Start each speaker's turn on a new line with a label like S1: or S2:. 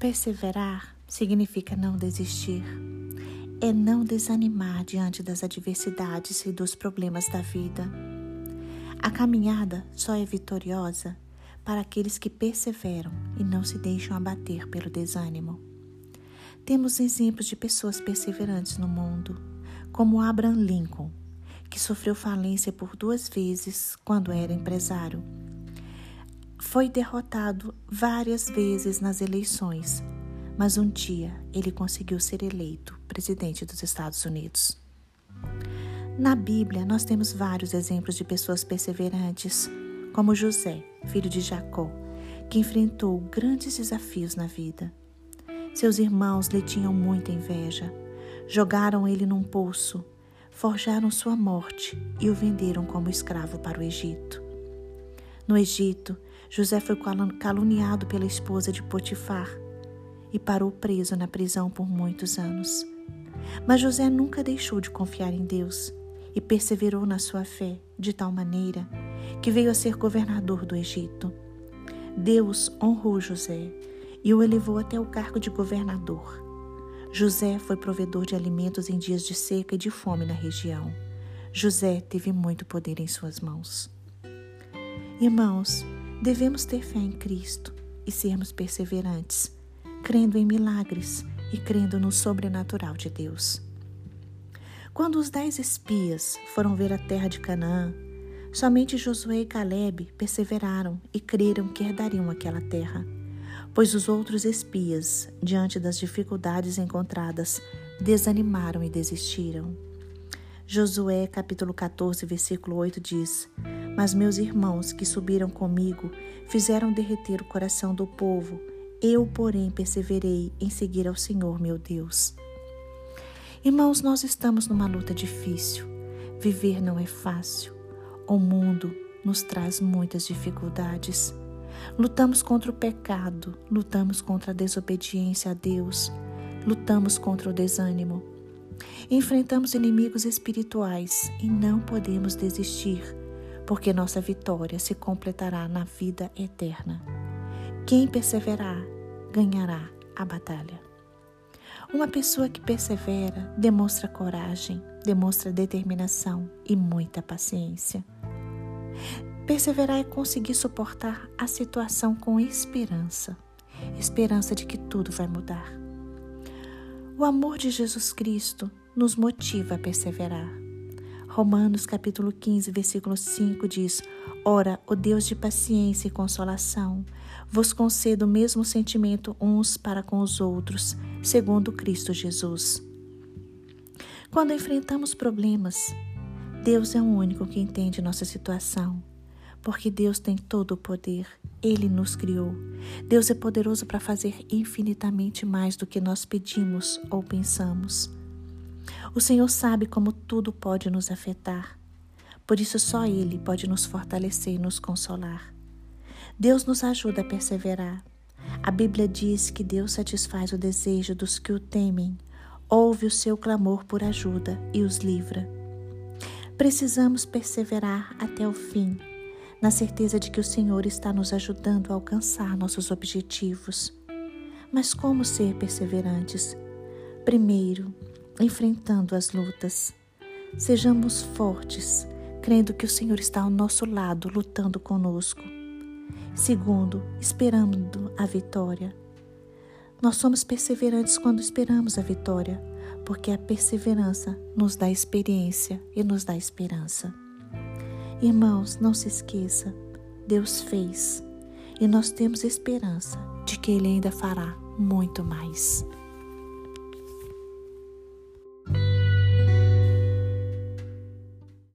S1: Perseverar significa não desistir. É não desanimar diante das adversidades e dos problemas da vida. A caminhada só é vitoriosa para aqueles que perseveram e não se deixam abater pelo desânimo. Temos exemplos de pessoas perseverantes no mundo, como Abraham Lincoln, que sofreu falência por duas vezes quando era empresário foi derrotado várias vezes nas eleições, mas um dia ele conseguiu ser eleito presidente dos Estados Unidos. Na Bíblia, nós temos vários exemplos de pessoas perseverantes, como José, filho de Jacó, que enfrentou grandes desafios na vida. Seus irmãos lhe tinham muita inveja, jogaram ele num poço, forjaram sua morte e o venderam como escravo para o Egito. No Egito, José foi caluniado pela esposa de Potifar e parou preso na prisão por muitos anos. Mas José nunca deixou de confiar em Deus e perseverou na sua fé de tal maneira que veio a ser governador do Egito. Deus honrou José e o elevou até o cargo de governador. José foi provedor de alimentos em dias de seca e de fome na região. José teve muito poder em suas mãos. Irmãos, Devemos ter fé em Cristo e sermos perseverantes, crendo em milagres e crendo no sobrenatural de Deus. Quando os dez espias foram ver a terra de Canaã, somente Josué e Caleb perseveraram e creram que herdariam aquela terra, pois os outros espias, diante das dificuldades encontradas, desanimaram e desistiram. Josué capítulo 14, versículo 8 diz: mas meus irmãos que subiram comigo fizeram derreter o coração do povo. Eu, porém, perseverei em seguir ao Senhor meu Deus. Irmãos, nós estamos numa luta difícil. Viver não é fácil. O mundo nos traz muitas dificuldades. Lutamos contra o pecado, lutamos contra a desobediência a Deus, lutamos contra o desânimo. Enfrentamos inimigos espirituais e não podemos desistir porque nossa vitória se completará na vida eterna. Quem perseverar ganhará a batalha. Uma pessoa que persevera demonstra coragem, demonstra determinação e muita paciência. Perseverar é conseguir suportar a situação com esperança, esperança de que tudo vai mudar. O amor de Jesus Cristo nos motiva a perseverar. Romanos capítulo 15, versículo 5 diz: Ora, o Deus de paciência e consolação vos conceda o mesmo sentimento uns para com os outros, segundo Cristo Jesus. Quando enfrentamos problemas, Deus é o único que entende nossa situação, porque Deus tem todo o poder, Ele nos criou. Deus é poderoso para fazer infinitamente mais do que nós pedimos ou pensamos. O Senhor sabe como tudo pode nos afetar. Por isso, só Ele pode nos fortalecer e nos consolar. Deus nos ajuda a perseverar. A Bíblia diz que Deus satisfaz o desejo dos que o temem, ouve o seu clamor por ajuda e os livra. Precisamos perseverar até o fim, na certeza de que o Senhor está nos ajudando a alcançar nossos objetivos. Mas como ser perseverantes? Primeiro, enfrentando as lutas. Sejamos fortes, crendo que o Senhor está ao nosso lado, lutando conosco. Segundo, esperando a vitória. Nós somos perseverantes quando esperamos a vitória, porque a perseverança nos dá experiência e nos dá esperança. Irmãos, não se esqueça, Deus fez e nós temos esperança de que Ele ainda fará muito mais.